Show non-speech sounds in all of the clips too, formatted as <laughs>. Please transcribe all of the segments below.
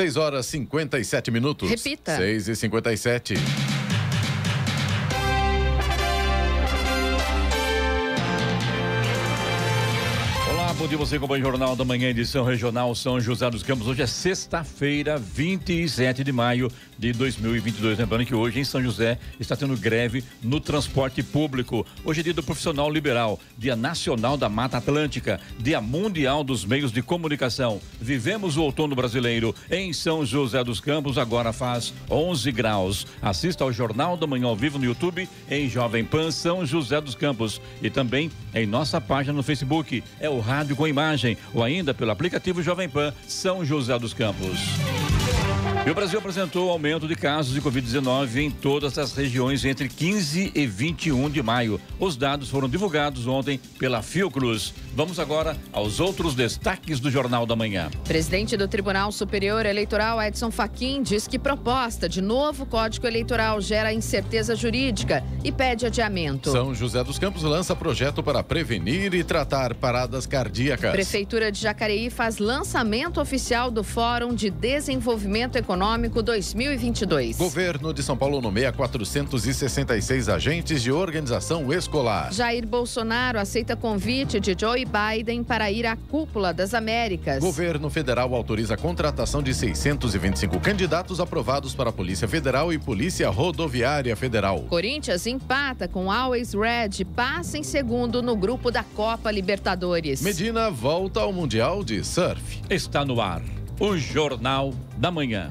6 horas 57 minutos. Repita. 6 e 57 dia você com o Jornal da Manhã, edição regional São José dos Campos. Hoje é sexta-feira, 27 de maio de 2022. Lembrando que hoje em São José está tendo greve no transporte público. Hoje é dia do profissional liberal, dia nacional da Mata Atlântica, dia mundial dos meios de comunicação. Vivemos o outono brasileiro em São José dos Campos, agora faz 11 graus. Assista ao Jornal da Manhã ao vivo no YouTube em Jovem Pan São José dos Campos e também em nossa página no Facebook. É o rádio com imagem ou ainda pelo aplicativo Jovem Pan São José dos Campos. E o Brasil apresentou aumento de casos de Covid-19 em todas as regiões entre 15 e 21 de maio. Os dados foram divulgados ontem pela Fiocruz. Vamos agora aos outros destaques do Jornal da Manhã. Presidente do Tribunal Superior Eleitoral, Edson Fachin, diz que proposta de novo Código Eleitoral gera incerteza jurídica e pede adiamento. São José dos Campos lança projeto para prevenir e tratar paradas cardíacas. Prefeitura de Jacareí faz lançamento oficial do Fórum de Desenvolvimento Econômico Econômico 2022. Governo de São Paulo nomeia 466 agentes de organização escolar. Jair Bolsonaro aceita convite de Joe Biden para ir à cúpula das Américas. Governo federal autoriza a contratação de 625 candidatos aprovados para a Polícia Federal e Polícia Rodoviária Federal. Corinthians empata com Always Red, passa em segundo no grupo da Copa Libertadores. Medina volta ao Mundial de Surf. Está no ar o Jornal da Manhã.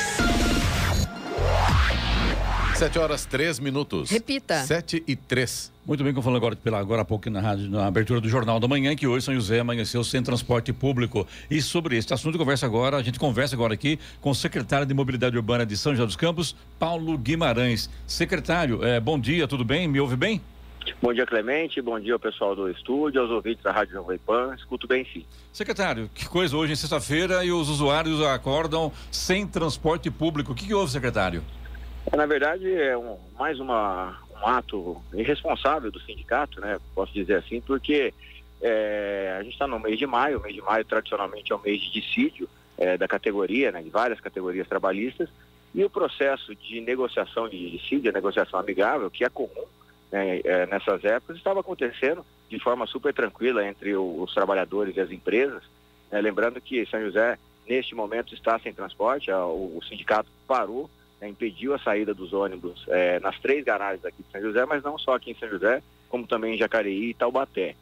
Sete horas, três minutos. Repita. Sete e três. Muito bem, como eu falei agora, pela, agora há pouco na, rádio, na abertura do Jornal da Manhã, que hoje São José amanheceu sem transporte público. E sobre esse assunto, conversa agora, a gente conversa agora aqui com o secretário de Mobilidade Urbana de São José dos Campos, Paulo Guimarães. Secretário, é, bom dia, tudo bem? Me ouve bem? Bom dia, Clemente. Bom dia ao pessoal do estúdio, aos ouvintes da Rádio Jovem Pan. Escuto bem, sim. Secretário, que coisa hoje em sexta-feira e os usuários acordam sem transporte público. O que, que houve, secretário? É, na verdade, é um, mais uma, um ato irresponsável do sindicato, né? Posso dizer assim, porque é, a gente está no mês de maio. O mês de maio, tradicionalmente, é o mês de dissídio é, da categoria, né? De várias categorias trabalhistas. E o processo de negociação de dissídio, a negociação amigável, que é comum né, é, nessas épocas, estava acontecendo de forma super tranquila entre o, os trabalhadores e as empresas. Né, lembrando que São José, neste momento, está sem transporte, a, o, o, sindicato parou, né, impediu a saída dos ônibus é, nas três garagens aqui de São José, mas não só aqui em São José, como também em Jacareí e Taubaté.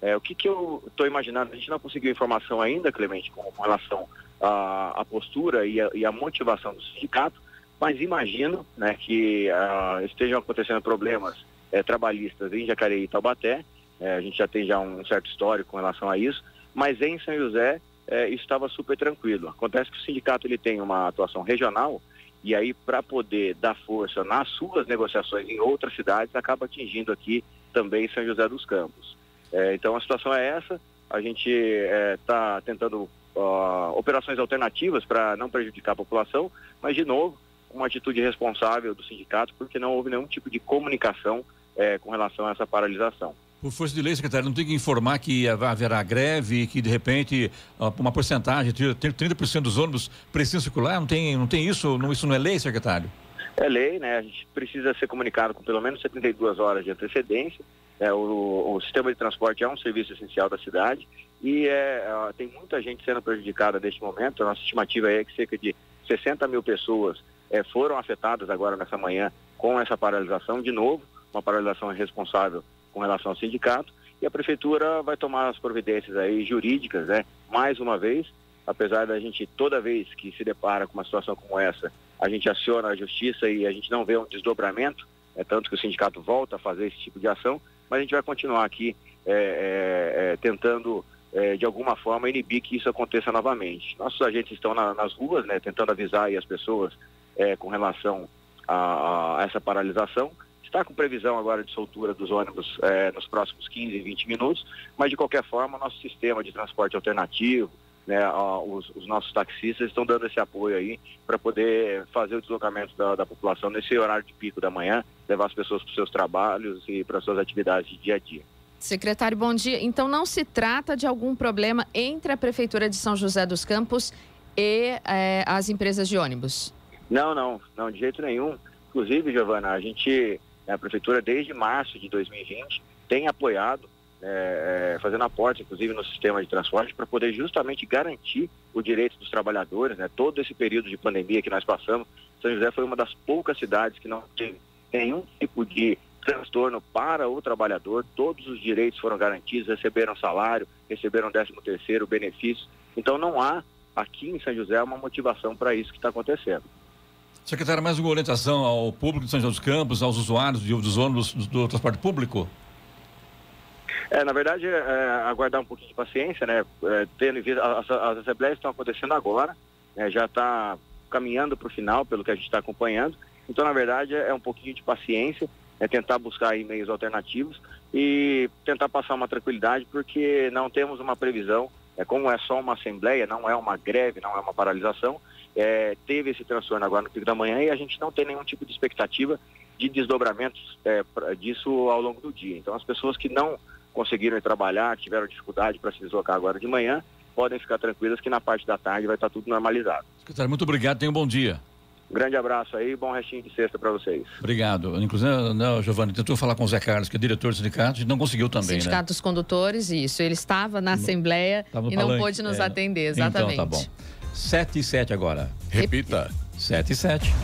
É, o que, que eu estou imaginando? A gente não conseguiu informação ainda, Clemente, com, com relação à, à postura e a motivação do sindicato, mas imagino né, que uh, estejam acontecendo problemas é, trabalhistas em Jacareí e Taubaté. É, a gente já tem já um certo histórico com relação a isso, mas em São José é, estava super tranquilo. Acontece que o sindicato ele tem uma atuação regional e aí para poder dar força nas suas negociações em outras cidades acaba atingindo aqui também São José dos Campos. É, então a situação é essa. A gente está é, tentando uh, operações alternativas para não prejudicar a população, mas de novo uma atitude responsável do sindicato porque não houve nenhum tipo de comunicação é, com relação a essa paralisação. Por força de lei, secretário, não tem que informar que haverá greve que, de repente, uma porcentagem, 30% dos ônibus precisam circular? Não tem, não tem isso? Não, isso não é lei, secretário? É lei, né? A gente precisa ser comunicado com pelo menos 72 horas de antecedência. É, o, o, sistema de transporte é um serviço essencial da cidade e é, tem muita gente sendo prejudicada neste momento. A nossa estimativa é que cerca de 60 mil pessoas é, foram afetadas agora nessa manhã com essa paralisação. De novo, uma paralisação irresponsável com relação ao sindicato e a prefeitura vai tomar as providências aí jurídicas, né? Mais uma vez, apesar da gente toda vez que se depara com uma situação como essa, a gente aciona a justiça e a gente não vê um desdobramento, é tanto que o sindicato volta a fazer esse tipo de ação, mas a gente vai continuar aqui é, é, é, tentando é, de alguma forma, inibir que isso aconteça novamente. Nossos agentes estão na, nas ruas, né, tentando avisar as pessoas é, com relação a, a, essa paralisação. Está com previsão agora de soltura dos ônibus é, nos próximos 15, 20 minutos, mas de qualquer forma, nosso sistema de transporte alternativo, né, os, os, nossos taxistas estão dando esse apoio aí para poder fazer o deslocamento da, da, população nesse horário de pico da manhã, levar as pessoas para os seus trabalhos e para as suas atividades de dia a dia. Secretário, bom dia. Então não se trata de algum problema entre a Prefeitura de São José dos Campos e é, as empresas de ônibus? Não, não, não, de jeito nenhum. Inclusive, Giovana, a gente, a Prefeitura, desde março de 2020, tem apoiado é, é, fazendo aporte, inclusive, no sistema de transporte, para poder justamente garantir o direito dos trabalhadores, né? Todo esse período de pandemia que nós passamos, São José foi uma das poucas cidades que não teve nenhum tipo de transtorno para o trabalhador, todos os direitos foram garantidos, receberam salário, receberam 13 terceiro, benefício. Então não há aqui em São José uma motivação para isso que está acontecendo. Secretário, mais uma orientação ao público de São José dos Campos, aos usuários dos ônibus do, transporte público? É, na verdade, é, aguardar um pouquinho de paciência, né? É, tendo as, as assembleias estão acontecendo agora, né? já está caminhando para o final, pelo que a gente está acompanhando. Então, na verdade, é um pouquinho de paciência, é tentar buscar aí meios alternativos e tentar passar uma tranquilidade, porque não temos uma previsão, é como é só uma assembleia, não é uma greve, não é uma paralisação, é, teve esse transtorno agora no pico da manhã e a gente não tem nenhum tipo de expectativa de desdobramentos é, pra, disso ao longo do dia. Então, as pessoas que não conseguiram ir trabalhar, tiveram dificuldade para se deslocar agora de manhã, podem ficar tranquilas que na parte da tarde vai estar tudo normalizado. Secretário, muito obrigado, tenha um bom dia. grande abraço aí, bom restinho de sexta para vocês. Obrigado. Inclusive, não, Giovanni, tentou falar com o Zé Carlos, que é diretor do sindicato, e não conseguiu também, Sindicato né? dos Condutores, isso. Ele estava na Assembleia e não pôde nos é. atender, exatamente. Então, tá bom. 7 e 7 agora. Repita. 7 e 7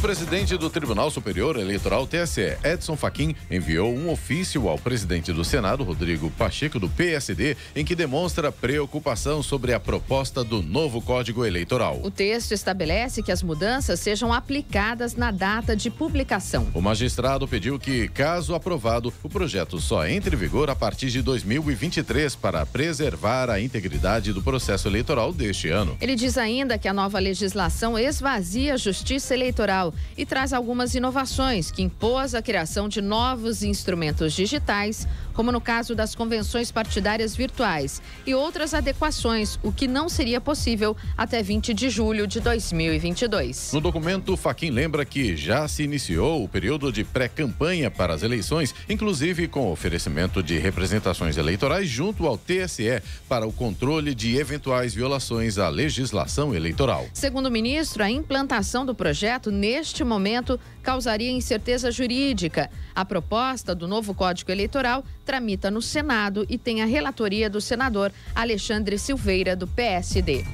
presidente do Tribunal Superior Eleitoral TSE, Edson Fachin, enviou um ofício ao presidente do Senado, Rodrigo Pacheco, do PSD, em que demonstra preocupação sobre a proposta do novo Código Eleitoral. O texto estabelece que as mudanças sejam aplicadas na data de publicação. O magistrado pediu que, caso aprovado, o projeto só entre em vigor a partir de 2023 para preservar a integridade do processo eleitoral deste ano. Ele diz ainda que a nova legislação esvazia a justiça eleitoral e traz algumas inovações que impôs a criação de novos instrumentos digitais, como no caso das convenções partidárias virtuais, e outras adequações, o que não seria possível até 20 de julho de 2022. No documento, Faquim lembra que já se iniciou o período de pré-campanha para as eleições, inclusive com oferecimento de representações eleitorais junto ao TSE para o controle de eventuais violações à legislação eleitoral. Segundo o ministro, a implantação do projeto neste neste momento, causaria incerteza jurídica. A proposta do novo Código Eleitoral tramita no Senado e tem a relatoria do senador Alexandre Silveira, do PSD.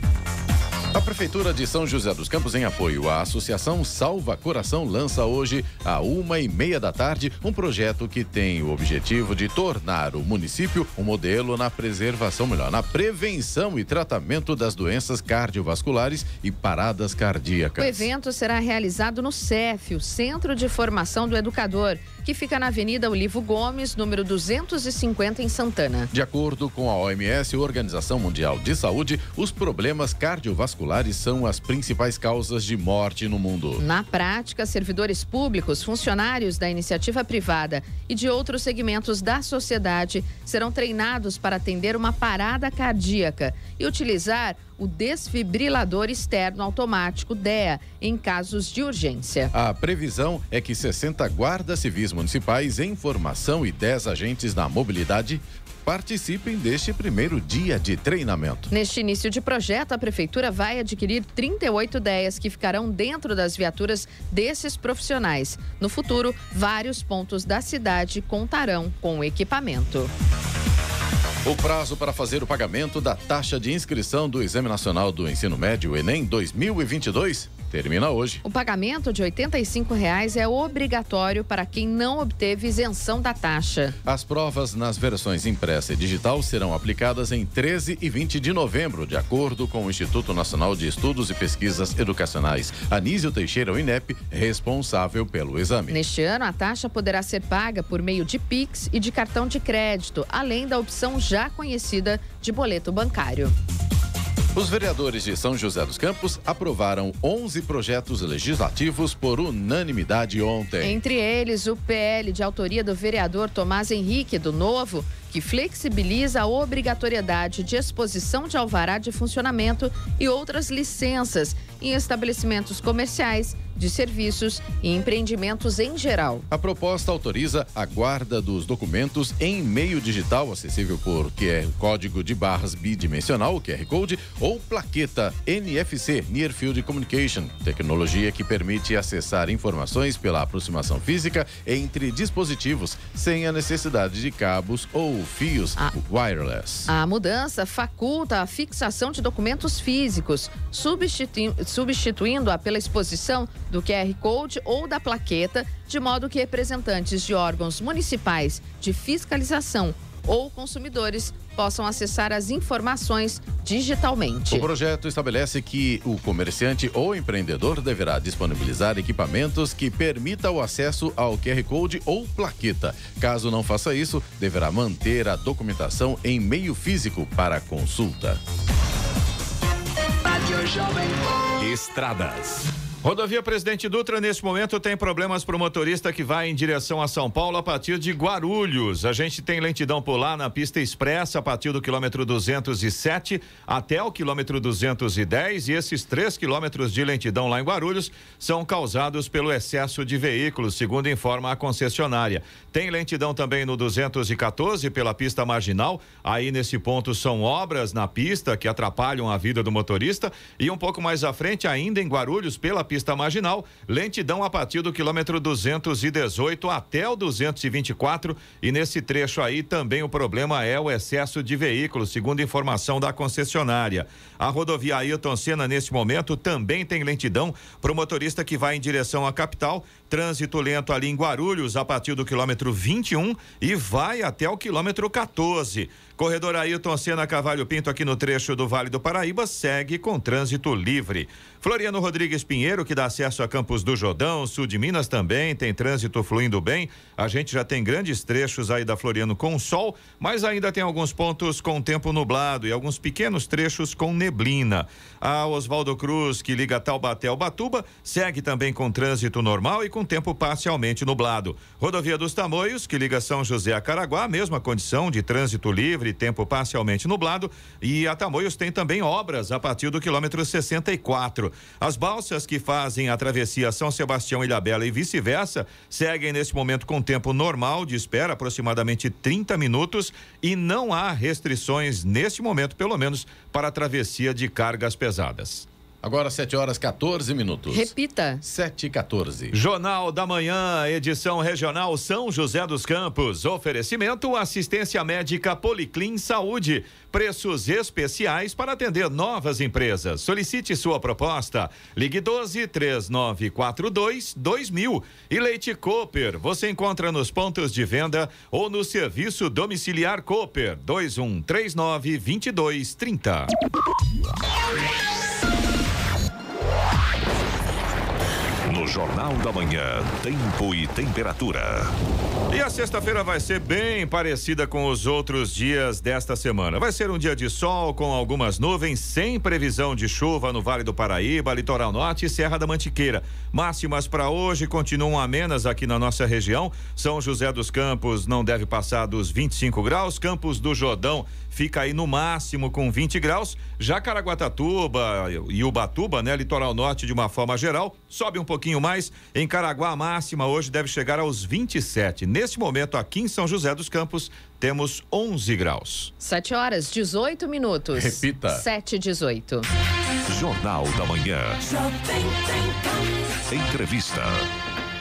A Prefeitura de São José dos Campos, em apoio à Associação Salva Coração, lança hoje, à uma e meia da tarde, um projeto que tem o objetivo de tornar o município um modelo na preservação, melhor, na prevenção e tratamento das doenças cardiovasculares e paradas cardíacas. O evento será realizado no CEF, o Centro de Formação do Educador que fica na Avenida Olivo Gomes, número 250, em Santana. De acordo com a OMS, Organização Mundial de Saúde, os problemas cardiovasculares são as principais causas de morte no mundo. Na prática, servidores públicos, funcionários da iniciativa privada e de outros segmentos da sociedade serão treinados para atender uma parada cardíaca e utilizar o desfibrilador externo automático DEA em casos de urgência. A previsão é que 60 guardas civis municipais em formação e 10 agentes na mobilidade participem deste primeiro dia de treinamento. Neste início de projeto, a Prefeitura vai adquirir 38 ideias que ficarão dentro das viaturas desses profissionais. No futuro, vários pontos da cidade contarão com o equipamento. O prazo para fazer o pagamento da taxa de inscrição do Exame Nacional do Ensino Médio, Enem 2022, termina hoje. O pagamento de 85 reais é obrigatório para quem não obteve isenção da taxa. As provas nas versões impressa e digital serão aplicadas em 13 e 20 de novembro, de acordo com o Instituto Nacional de Estudos e Pesquisas Educacionais. Anísio Teixeira, o INEP, responsável pelo exame. Neste ano, a taxa poderá ser paga por meio de Pix e de cartão de crédito, além da opção já conhecida de boleto bancário. Os vereadores de São José dos Campos aprovaram 11 projetos legislativos por unanimidade ontem. Entre eles, o PL de autoria do vereador Tomás Henrique, do Novo, que flexibiliza a obrigatoriedade de exposição de alvará de funcionamento e outras licenças em estabelecimentos comerciais, de serviços e empreendimentos em geral. A proposta autoriza a guarda dos documentos em meio digital acessível por QR código de barras bidimensional, QR Code, ou plaqueta NFC Near Field Communication, tecnologia que permite acessar informações pela aproximação física entre dispositivos sem a necessidade de cabos ou fios a, wireless. A mudança faculta a fixação de documentos físicos, substituindo, substituindo-a pela exposição do QR Code ou da plaqueta, de modo que representantes de órgãos municipais de fiscalização ou consumidores possam acessar as informações digitalmente. O projeto estabelece que o comerciante ou empreendedor deverá disponibilizar equipamentos que permita o acesso ao QR Code ou plaqueta. Caso não faça isso, deverá manter a documentação em meio físico para consulta. Estradas. Rodovia Presidente Dutra, neste momento, tem problemas para o motorista que vai em direção a São Paulo a partir de Guarulhos. A gente tem lentidão por lá na pista expressa a partir do quilômetro 207 até o quilômetro 210. E esses três quilômetros de lentidão lá em Guarulhos são causados pelo excesso de veículos, segundo informa a concessionária. Tem lentidão também no 214 pela pista marginal. Aí nesse ponto são obras na pista que atrapalham a vida do motorista. E um pouco mais à frente, ainda em Guarulhos, pela pista pista marginal, lentidão a partir do quilômetro 218 até o 224 e nesse trecho aí também o problema é o excesso de veículos, segundo informação da concessionária. A rodovia Ailton Senna neste momento também tem lentidão para o motorista que vai em direção à capital, trânsito lento ali em Guarulhos a partir do quilômetro 21 e vai até o quilômetro 14. Corredor Ailton Senna Cavalho Pinto aqui no trecho do Vale do Paraíba segue com trânsito livre. Floriano Rodrigues Pinheiro, que dá acesso a Campos do Jordão, sul de Minas também, tem trânsito fluindo bem. A gente já tem grandes trechos aí da Floriano com sol, mas ainda tem alguns pontos com tempo nublado e alguns pequenos trechos com neblina. A Oswaldo Cruz, que liga Taubaté ao Batuba, segue também com trânsito normal e com tempo parcialmente nublado. Rodovia dos Tamoios, que liga São José a Caraguá, mesma condição de trânsito livre, tempo parcialmente nublado. E a Tamoios tem também obras a partir do quilômetro 64. As balsas que fazem a travessia São Sebastião Ilhabela e vice-versa seguem nesse momento com tempo normal de espera, aproximadamente 30 minutos, e não há restrições neste momento, pelo menos, para a travessia de cargas pesadas. Agora 7 horas 14 minutos. Repita. 7 e 14. Jornal da Manhã, edição regional São José dos Campos. Oferecimento assistência médica Policlin Saúde. Preços especiais para atender novas empresas. Solicite sua proposta. Ligue 12 3942 2000. E Leite Cooper. Você encontra nos pontos de venda ou no serviço domiciliar Cooper 2139 2230. No Jornal da Manhã, tempo e temperatura. E a sexta-feira vai ser bem parecida com os outros dias desta semana. Vai ser um dia de sol com algumas nuvens, sem previsão de chuva no Vale do Paraíba, Litoral Norte e Serra da Mantiqueira. Máximas para hoje continuam amenas aqui na nossa região. São José dos Campos não deve passar dos 25 graus, Campos do Jordão fica aí no máximo com 20 graus. Já Caraguatatuba e Ubatuba, né, litoral norte de uma forma geral, sobe um pouquinho mais. Em Caraguá a máxima hoje deve chegar aos 27. Nesse momento aqui em São José dos Campos temos 11 graus. 7 horas 18 minutos. Repita. 7 18. Jornal da Manhã. Entrevista.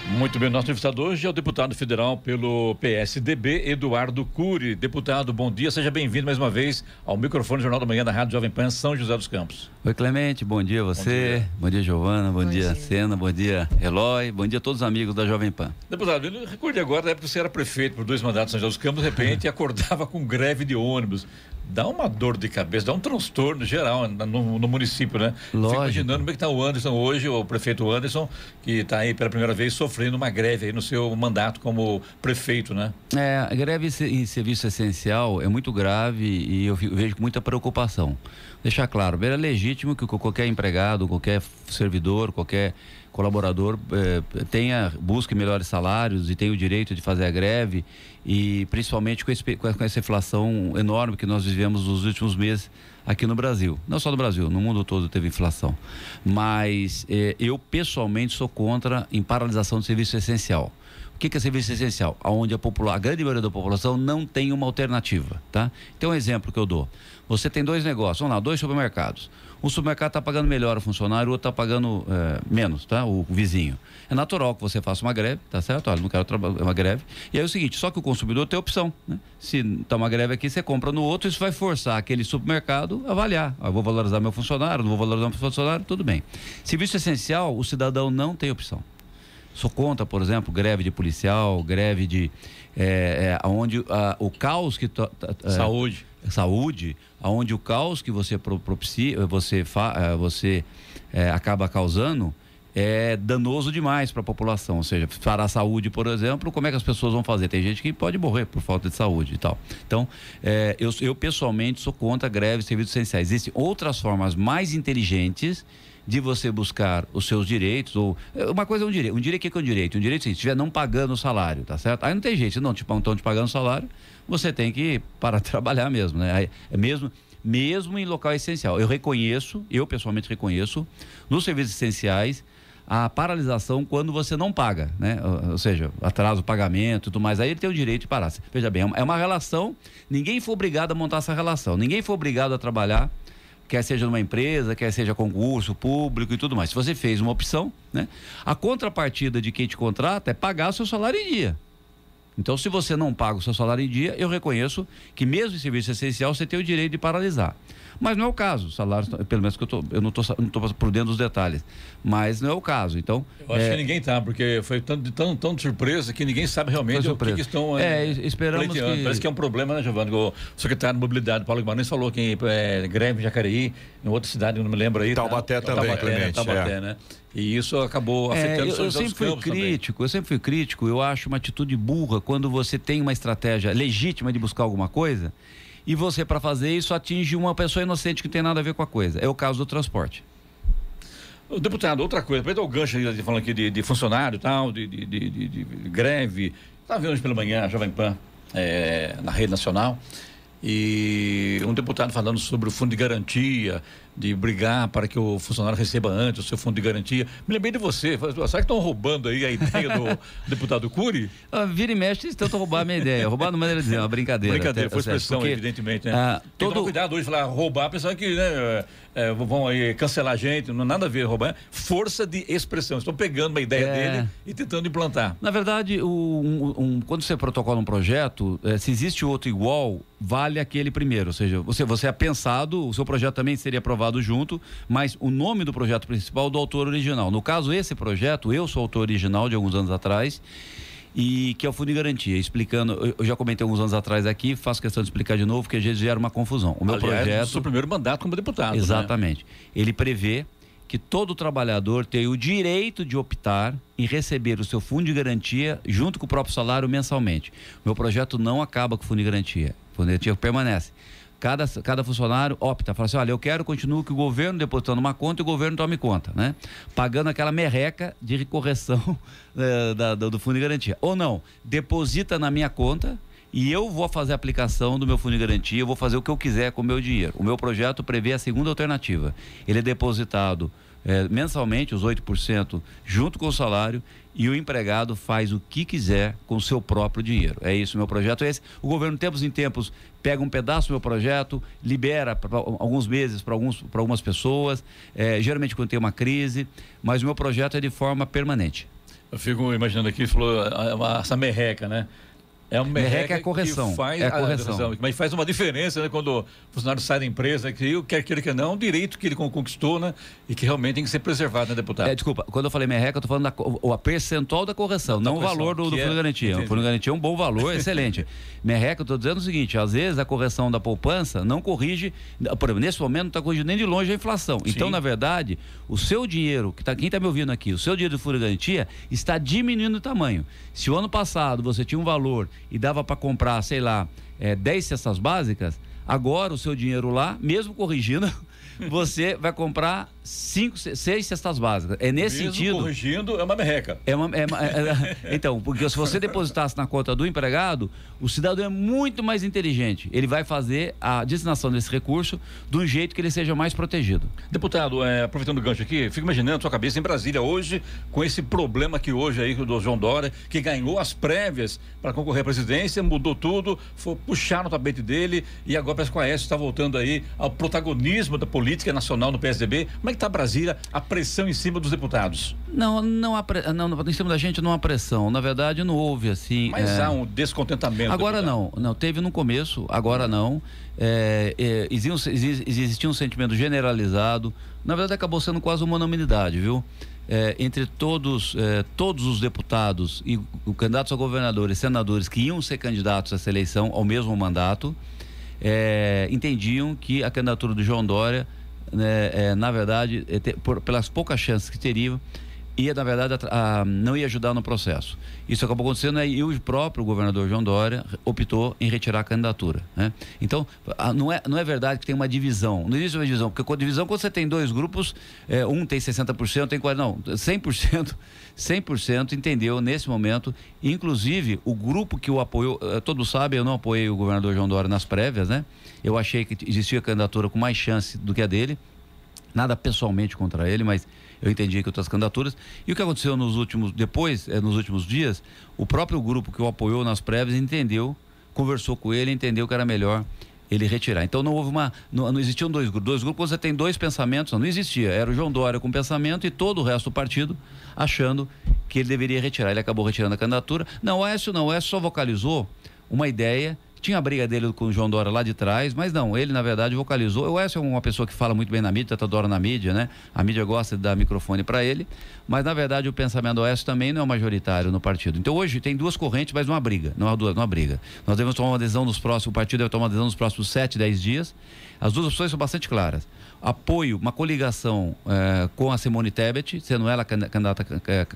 Muito bem, nosso entrevistado hoje é o deputado federal pelo PSDB, Eduardo Cury. Deputado, bom dia, seja bem-vindo mais uma vez ao microfone do Jornal da Manhã da Rádio Jovem Pan São José dos Campos. Oi, Clemente, bom dia a você, bom dia, Giovana, bom, bom dia, Sena, bom dia Eloy, bom dia a todos os amigos da Jovem Pan. Deputado, eu recorde agora da época que você era prefeito por dois mandatos em São José dos Campos, de repente <laughs> acordava com greve de ônibus dá uma dor de cabeça, dá um transtorno geral no, no município, né? Lógico. Fico imaginando como é que está o Anderson hoje, o prefeito Anderson, que está aí pela primeira vez sofrendo uma greve aí no seu mandato como prefeito, né? É, a greve em serviço essencial é muito grave e eu vejo com muita preocupação. Deixar claro, é legítimo que qualquer empregado, qualquer servidor, qualquer colaborador eh, tenha busque melhores salários e tenha o direito de fazer a greve e principalmente com, esse, com essa inflação enorme que nós vivemos nos últimos meses aqui no Brasil. Não só no Brasil, no mundo todo teve inflação. Mas eh, eu pessoalmente sou contra em paralisação do serviço essencial. O que, é serviço essencial? Onde a, popula a grande maioria da população não tem uma alternativa, tá? Então, um exemplo que eu dou. Você tem dois negócios, vamos lá, dois supermercados. Um supermercado está pagando melhor o funcionário, o outro está pagando é, menos, tá? O, o, vizinho. É natural que você faça uma greve, tá certo? Olha, não quero trabalhar, é uma greve. E aí é o seguinte, só que o consumidor tem opção, né? Se está uma greve aqui, você compra no outro, isso vai forçar aquele supermercado a avaliar. Ah, vou valorizar meu funcionário, não vou valorizar meu funcionário, tudo bem. Serviço essencial, o cidadão não tem opção. Sou contra, por exemplo, greve de policial, greve de. É, é, onde a, o caos que. É, saúde. Saúde, onde o caos que você propicia, você, fa, é, você é, acaba causando é danoso demais para a população. Ou seja, para a saúde, por exemplo, como é que as pessoas vão fazer? Tem gente que pode morrer por falta de saúde e tal. Então, é, eu, eu pessoalmente sou contra greves de serviços essenciais. Existem outras formas mais inteligentes de você buscar os seus direitos, ou uma coisa é um direito, um direito que é um direito, um direito se estiver não pagando o salário, tá certo? Aí não tem jeito, não tipo, estão te pagando o salário, você tem que parar de <laughs> trabalhar mesmo, né? É mesmo mesmo em local essencial. Eu reconheço, eu pessoalmente reconheço, nos serviços essenciais, a paralisação quando você não paga, né? Ou seja, atraso o pagamento e tudo mais. Aí ele tem o direito de parar. Veja bem, é uma relação, ninguém foi obrigado a montar essa relação, ninguém foi obrigado a trabalhar quer seja numa empresa, quer seja concurso público e tudo mais. Se você fez uma opção, né? A contrapartida de quem te contrata é pagar o seu salário em dia. Então, se você não paga o seu salário em dia, eu reconheço que mesmo em serviço essencial você tem o direito de paralisar. Mas não é o caso. Salário, pelo menos que eu, tô, eu não estou por dentro dos detalhes. Mas não é o caso. Então. Eu acho é... que ninguém está, porque foi tão, tão, tão de surpresa que ninguém sabe realmente o que, que, estão. É, é esperamos. Que... Parece que é um problema, né, Giovanni? O secretário de Mobilidade, Paulo Guimarães, falou que é, greve em Jacareí, em outra cidade, não me lembro aí. Taubaté tá? também, Taubaté, né? Taubaté, é. né? E isso acabou é, afetando é, eu, eu sempre fui crítico, também. eu sempre fui crítico, eu acho uma atitude burra quando você tem uma estratégia legítima de buscar alguma coisa e você, para fazer isso, atinge uma pessoa inocente que não tem nada a ver com a coisa. É o caso do transporte. Deputado, outra coisa, para o gancho falando aqui de, de funcionário e tal, de, de, de, de, greve. Estava vendo hoje pela manhã a Jovem Pan é, na rede nacional e um deputado falando sobre o fundo de garantia, de brigar para que o funcionário receba antes o seu fundo de garantia. Me lembrei de você. Será que estão roubando aí a ideia do <laughs> deputado Cury? Ah, vira e mexe, tentam roubar a minha ideia. Roubar não maneira de dizer, é uma brincadeira. Brincadeira, foi expressão, porque, evidentemente. Né? Ah, todo... Tem que cuidado hoje, falar roubar, pensando que né, é, vão aí cancelar a gente, não nada a ver roubar. Força de expressão. Estão pegando uma ideia é... dele e tentando implantar. Na verdade, o, um, um, quando você protocola um projeto, é, se existe outro igual, vale aquele primeiro. Ou seja, você, você é pensado, o seu projeto também seria aprovado aprovado junto, mas o nome do projeto principal do autor original. No caso, esse projeto, eu sou autor original de alguns anos atrás e que é o Fundo de Garantia, explicando, eu já comentei alguns anos atrás aqui, faço questão de explicar de novo, porque às vezes gera uma confusão. O meu Aliás, projeto... seu primeiro mandato como deputado, né? Exatamente. Né? Ele prevê que todo trabalhador tem o direito de optar em receber o seu fundo de garantia junto com o próprio salário mensalmente. O meu projeto não acaba com o fundo de garantia. O fundo de garantia permanece cada, cada funcionário opta, fala assim, olha, eu quero continuar que o governo depositando uma conta e o governo tome conta, né? Pagando aquela merreca de recorreção é, <laughs> da, do fundo de garantia. Ou não, deposita na minha conta e eu vou fazer a aplicação do meu fundo de garantia, eu vou fazer o que eu quiser com o meu dinheiro. O meu projeto prevê a segunda alternativa. Ele é depositado é, mensalmente, os 8%, junto com o salário, e o empregado faz o que quiser com o seu próprio dinheiro. É isso, meu projeto é esse. O governo, tempos em tempos, pega um pedaço do meu projeto, libera pra, alguns meses para algumas pessoas, é, geralmente quando tem uma crise, mas o meu projeto é de forma permanente. Eu fico imaginando aqui, falou ah, essa merreca, né? É uma merreca, é a correção. Que faz é a correção. mas faz uma diferença, né? Quando o funcionário sai da empresa, que quer queira que não, é um direito que ele conquistou, né? E que realmente tem que ser preservado, né, deputado? É, desculpa, quando eu falei merreca, eu tô falando da, o, a percentual da correção, da não correção, o valor do, do fundo de garantia. O fundo de garantia é um bom valor, excelente. <laughs> merreca, eu tô dizendo o seguinte, às vezes a correção da poupança não corrige, por exemplo, nesse momento não está corrigindo nem de longe a inflação. Sim. Então, na verdade, o seu dinheiro, que tá, quem está me ouvindo aqui, o seu dinheiro do fundo de garantia está diminuindo o tamanho. Se o ano passado você tinha um valor e dava para comprar sei lá, é, 10 cestas básicas, agora o seu dinheiro lá, mesmo corrigindo, <laughs> você vai comprar cinco, seis cestas básicas. É nesse Mesmo sentido. corrigindo, é uma merreca. É uma, é uma é, é, <laughs> então, porque se você depositasse na conta do empregado, o cidadão é muito mais inteligente. Ele vai fazer a destinação desse recurso de um jeito que ele seja mais protegido. Deputado, é, aproveitando o gancho aqui, fico imaginando a sua cabeça em Brasília hoje, com esse problema que hoje aí do João Dória, que ganhou as prévias para concorrer à presidência, mudou tudo, foi puxar no tapete dele e agora o Aécio está voltando aí ao protagonismo da política nacional no PSDB. Como é que está Brasília a pressão em cima dos deputados? Não, não, há pre... não, em cima da gente não há pressão. Na verdade, não houve assim. Mas é... há um descontentamento. Agora deputado. não, não. Teve no começo, agora não. É, é, existia um sentimento generalizado. Na verdade, acabou sendo quase uma unanimidade, viu? É, entre todos, é, todos os deputados e o candidatos a governadores, senadores que iam ser candidatos a essa eleição ao mesmo mandato, é, entendiam que a candidatura do João Dória né, é, na verdade, é, por, pelas poucas chances que teria, ia, na verdade, a, a, não ia ajudar no processo. Isso acabou acontecendo né, e o próprio governador João Dória optou em retirar a candidatura. Né? Então, a, não, é, não é verdade que tem uma divisão. Não existe uma divisão, porque com divisão, quando você tem dois grupos, é, um tem 60%, tem 40%, não, 100%, 100% <laughs> entendeu nesse momento. Inclusive, o grupo que o apoiou, é, todos sabem, eu não apoiei o governador João Dória nas prévias, né? Eu achei que existia candidatura com mais chance do que a dele. Nada pessoalmente contra ele, mas eu entendi que outras candidaturas. E o que aconteceu nos últimos, depois, é, nos últimos dias, o próprio grupo que o apoiou nas prévias entendeu, conversou com ele, entendeu que era melhor ele retirar. Então não houve uma. Não, não existiam dois grupos. Dois grupos você tem dois pensamentos, não, não existia. Era o João Dória com pensamento e todo o resto do partido achando que ele deveria retirar. Ele acabou retirando a candidatura. Não, o Écio não, o Écio só vocalizou uma ideia tinha a briga dele com o João Dória lá de trás, mas não, ele na verdade vocalizou. O Écio é uma pessoa que fala muito bem na mídia, tá toda hora na mídia, né? A mídia gosta de dar microfone para ele, mas na verdade o pensamento do Écio também não é majoritário no partido. Então hoje tem duas correntes, mas não há briga, não há, duas, não há briga. Nós devemos tomar uma decisão nos próximos, o partido deve tomar uma decisão nos próximos 7, 10 dias. As duas opções são bastante claras apoio, uma coligação é, com a Simone Tebet, sendo ela candidata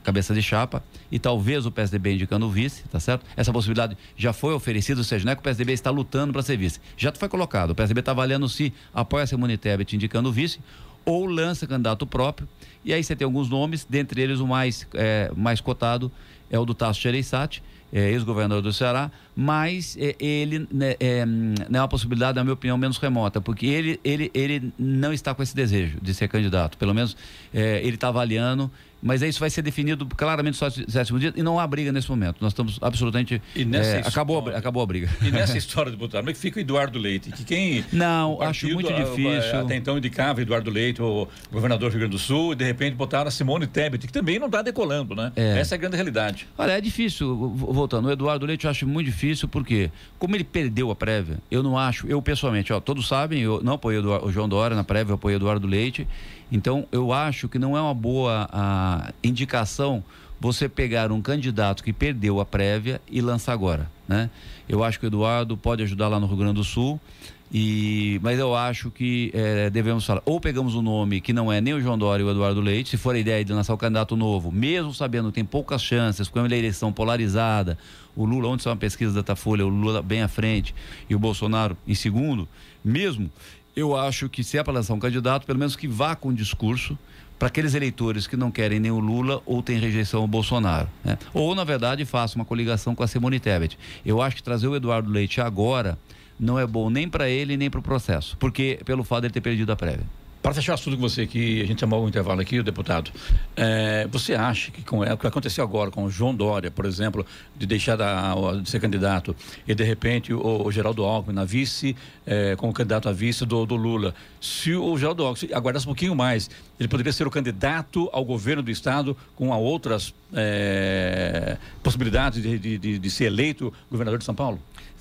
cabeça de chapa, e talvez o PSDB indicando o vice, tá certo? Essa possibilidade já foi oferecida, ou seja, não é que o PSDB está lutando para ser vice, já foi colocado. O PSDB está avaliando se apoia a Simone Tebet indicando o vice ou lança candidato próprio. E aí você tem alguns nomes, dentre eles o mais, é, mais cotado é o do Tasso Gereissati, é, ex-governador do Ceará, mas é, ele né, é, é uma possibilidade, na minha opinião, menos remota, porque ele, ele, ele não está com esse desejo de ser candidato. Pelo menos é, ele está avaliando mas isso vai ser definido claramente só no sétimo dia e não há briga nesse momento. Nós estamos absolutamente. E nessa é, acabou, a, acabou a briga. E nessa <laughs> história, deputado, como é que fica o Eduardo Leite? Que quem. Não, partido, acho muito difícil. Até então indicava Eduardo Leite, o governador do Rio Grande do Sul, e de repente botaram a Simone Tebet, que também não está decolando, né? É. Essa é a grande realidade. Olha, é difícil, voltando, o Eduardo Leite eu acho muito difícil, porque como ele perdeu a prévia, eu não acho, eu pessoalmente, ó, todos sabem, eu não apoiei o João Dória na prévia, eu apoiei o Eduardo Leite. Então, eu acho que não é uma boa a, indicação você pegar um candidato que perdeu a prévia e lançar agora, né? Eu acho que o Eduardo pode ajudar lá no Rio Grande do Sul. E, mas eu acho que é, devemos falar, ou pegamos um nome que não é nem o João Dória e o Eduardo Leite, se for a ideia de lançar o candidato novo, mesmo sabendo que tem poucas chances, com uma eleição polarizada, o Lula, onde são uma pesquisa da Datafolha, o Lula bem à frente e o Bolsonaro em segundo, mesmo eu acho que se é para lançar um candidato, pelo menos que vá com um discurso para aqueles eleitores que não querem nem o Lula ou têm rejeição ao Bolsonaro. Né? Ou, na verdade, faça uma coligação com a Simone Tebet. Eu acho que trazer o Eduardo Leite agora não é bom nem para ele nem para o processo, porque pelo fato de ele ter perdido a prévia. Para fechar o assunto com você, que a gente chamou o intervalo aqui, o deputado, é, você acha que com o que aconteceu agora com o João Dória, por exemplo, de deixar da, de ser candidato, e de repente o, o Geraldo Alckmin na vice, é, como candidato a vice do, do, Lula, se o Geraldo Alckmin aguardasse um pouquinho mais, ele poderia ser o candidato ao governo do Estado com outras é, possibilidades de, de, de, de ser eleito governador de São Paulo?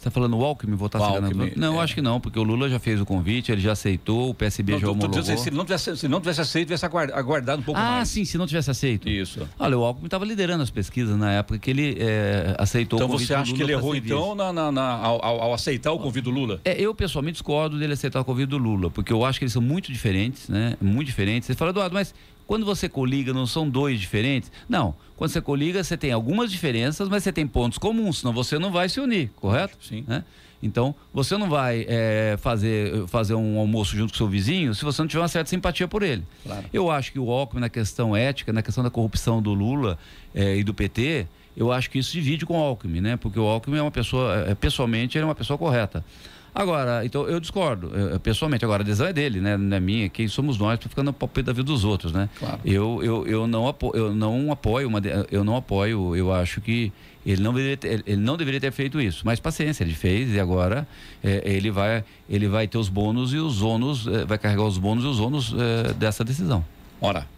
Você está falando o Alckmin votar se? Alckmin, Não, é. acho que não, porque o Lula já fez o convite, ele já aceitou, o PSB Não, já tô- tô homologou. se, ele não tivesse, se não tivesse aceito, tivesse aguard- aguardado um pouco ah, mais. sim, se não tivesse aceito. Isso. Olha, o Alckmin estava liderando as pesquisas na época que ele é, aceitou Então o convite você do acha que ele errou então na- na- na- ao, ao- ao aceitar o convite do Lula? É, eu pessoalmente discordo dele aceitar o convite do Lula, porque eu acho que eles são muito diferentes, né? Muito diferentes. Você fala, Eduardo, mas quando você coliga, não são dois diferentes? Não. Quando você coliga, você tem algumas diferenças, mas você tem pontos comuns, senão você não vai se unir, correto? Sim. Né? Então, você não vai é, fazer, fazer um almoço junto com seu vizinho se você não tiver uma certa simpatia por ele. Claro. Eu acho que o Alckmin, na questão ética, na questão da corrupção do Lula eh, e do PT, eu acho que isso divide com o Alckmin, né? Porque o Alckmin é uma pessoa, eh, pessoalmente, ele é uma pessoa correta. Agora, então eu discordo, eh, pessoalmente. Agora, a adesão é dele, né? Não é minha. Quem somos nós para ficar no palpite da vida dos outros, né? Claro. Eu, eu, eu, não apo, eu não apoio uma, eu não apoio, eu acho que ele não deveria ter, ele não deveria ter feito isso. Mas paciência, ele fez e agora eh, ele, vai, ele vai ter os bônus e os ônus, eh, vai carregar os bônus e os ônus eh, dessa decisão. Ora.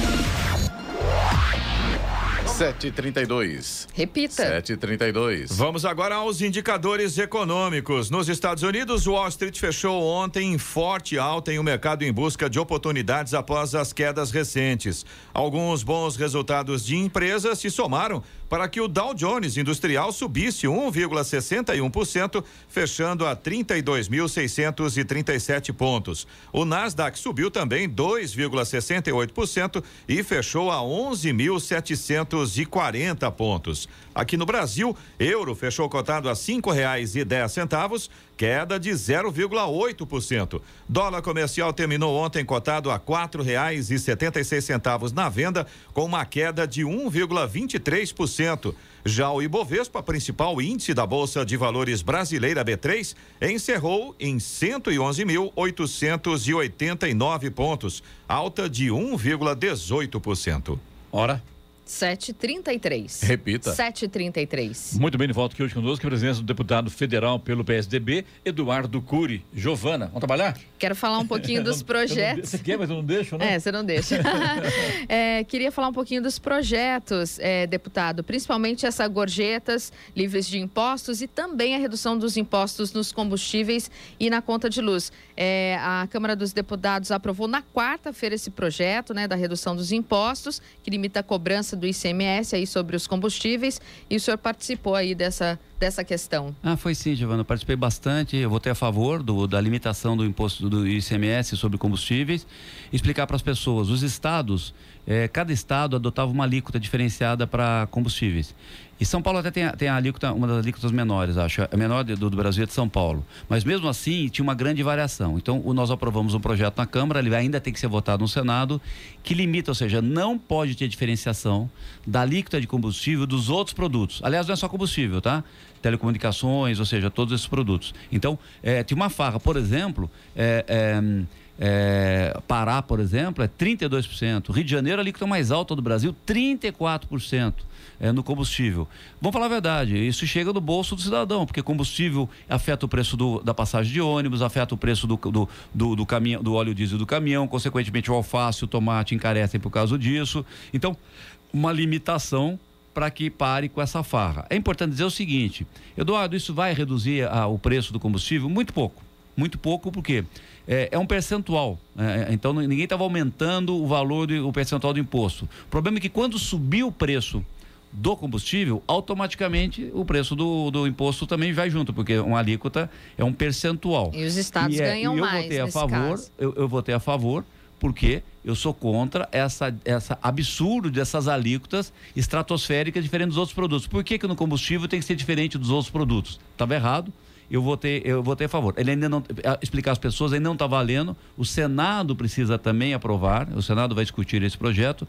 7h32. Repita. 7h32. Vamos agora aos indicadores econômicos. Nos Estados Unidos, Wall Street fechou ontem em forte alta em um mercado em busca de oportunidades após as quedas recentes. Alguns bons resultados de empresas se somaram para que o Dow Jones Industrial subisse 1,61%, fechando a 32.637 pontos. O Nasdaq subiu também 2,68% e fechou a 11.740 pontos. Aqui no Brasil, euro fechou cotado a cinco reais e dez centavos, queda de 0,8%. Dólar comercial terminou ontem cotado a quatro reais e setenta e seis centavos na venda, com uma queda de 1,23%. Já o Ibovespa, principal índice da Bolsa de Valores brasileira B3, encerrou em 111.889 pontos, alta de 1,18%. Ora. 7h33. Repita. 7h33. Muito bem, de volta aqui hoje conosco, a presença do deputado federal pelo PSDB, Eduardo Cury. Giovana, vamos trabalhar? Quero falar um pouquinho dos <laughs> projetos. Você quer, mas eu não deixo, né? É, você não deixa. <laughs> É, queria falar um pouquinho dos projetos, é, deputado, principalmente essas gorjetas livres de impostos e também a redução dos impostos nos combustíveis e na conta de luz. É, a Câmara dos Deputados aprovou na quarta-feira esse projeto né, da redução dos impostos, que limita a cobrança do ICMS aí sobre os combustíveis, e o senhor participou aí dessa, dessa questão. Ah, foi sim, Giovana. Participei bastante. Eu votei a favor do, da limitação do imposto do ICMS sobre combustíveis. Explicar para as pessoas: os estados, eh, cada estado adotava uma alíquota diferenciada para combustíveis. E São Paulo até tem, tem a alíquota, uma das alíquotas menores, acho. A menor do, do Brasil é de São Paulo. Mas mesmo assim, tinha uma grande variação. Então, o- nós aprovamos um projeto na Câmara, ele ainda tem que ser votado no Senado, que limita, ou seja, não pode ter diferenciação da alíquota de combustível dos outros produtos. Aliás, não é só combustível, tá? Telecomunicações, ou seja, todos esses produtos. Então, eh, tinha uma farra, por exemplo, eh, eh, é, Pará, por exemplo, é 32%. Rio de Janeiro, a alíquota mais alta do Brasil, 34% é, no combustível. Vamos falar a verdade, isso chega no bolso do cidadão, porque combustível afeta o preço do- da passagem de ônibus, afeta o preço do, do, do, do caminhão, do óleo diesel do caminhão, consequentemente o alface e o tomate encarecem por causa disso. Então, uma limitação para que pare com essa farra. É importante dizer o seguinte, Eduardo, isso vai reduzir a- o preço do combustível? Muito pouco. Muito pouco, porque é, é um percentual. é, então ninguém estava aumentando o valor, do, o percentual do imposto. O problema é que quando subiu o preço do combustível, automaticamente o preço do, do imposto também vai junto, porque uma alíquota é um percentual. E os estados E é- ganham e eu mais votei a favor. Eu, eu votei a favor porque eu sou contra essa, essa absurdo dessas alíquotas estratosféricas diferentes dos outros produtos. Por que, que no combustível tem que ser diferente dos outros produtos? Estava errado. Eu votei, eu votei a favor. Ele ainda não explicar às pessoas, ainda não está valendo. O Senado precisa também aprovar. O Senado vai discutir esse projeto,